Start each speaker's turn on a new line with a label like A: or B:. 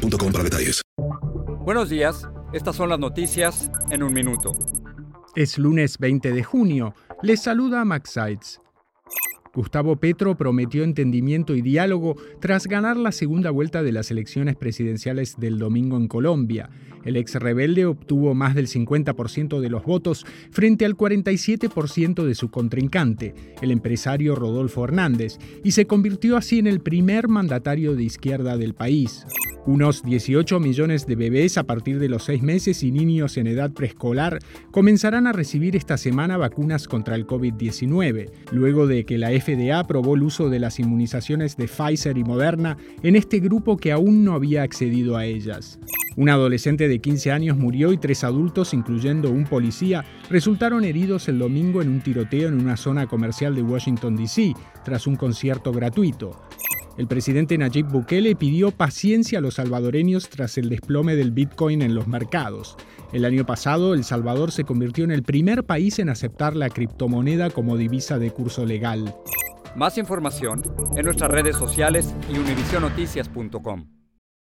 A: para detalles.
B: Buenos días, estas son las noticias en un minuto.
C: Es lunes 20 de junio. Les saluda Max Seitz. Gustavo Petro prometió entendimiento y diálogo tras ganar la segunda vuelta de las elecciones presidenciales del domingo en Colombia. El ex rebelde obtuvo más del 50% de los votos frente al 47% de su contrincante, el empresario Rodolfo Hernández, y se convirtió así en el primer mandatario de izquierda del país. Unos 18 millones de bebés a partir de los seis meses y niños en edad preescolar comenzarán a recibir esta semana vacunas contra el COVID-19, luego de que la FDA aprobó el uso de las inmunizaciones de Pfizer y Moderna en este grupo que aún no había accedido a ellas. Un adolescente de 15 años murió y tres adultos, incluyendo un policía, resultaron heridos el domingo en un tiroteo en una zona comercial de Washington, D.C., tras un concierto gratuito. El presidente Nayib Bukele pidió paciencia a los salvadoreños tras el desplome del Bitcoin en los mercados. El año pasado, El Salvador se convirtió en el primer país en aceptar la criptomoneda como divisa de curso legal.
B: Más información en nuestras redes sociales y univisionoticias.com.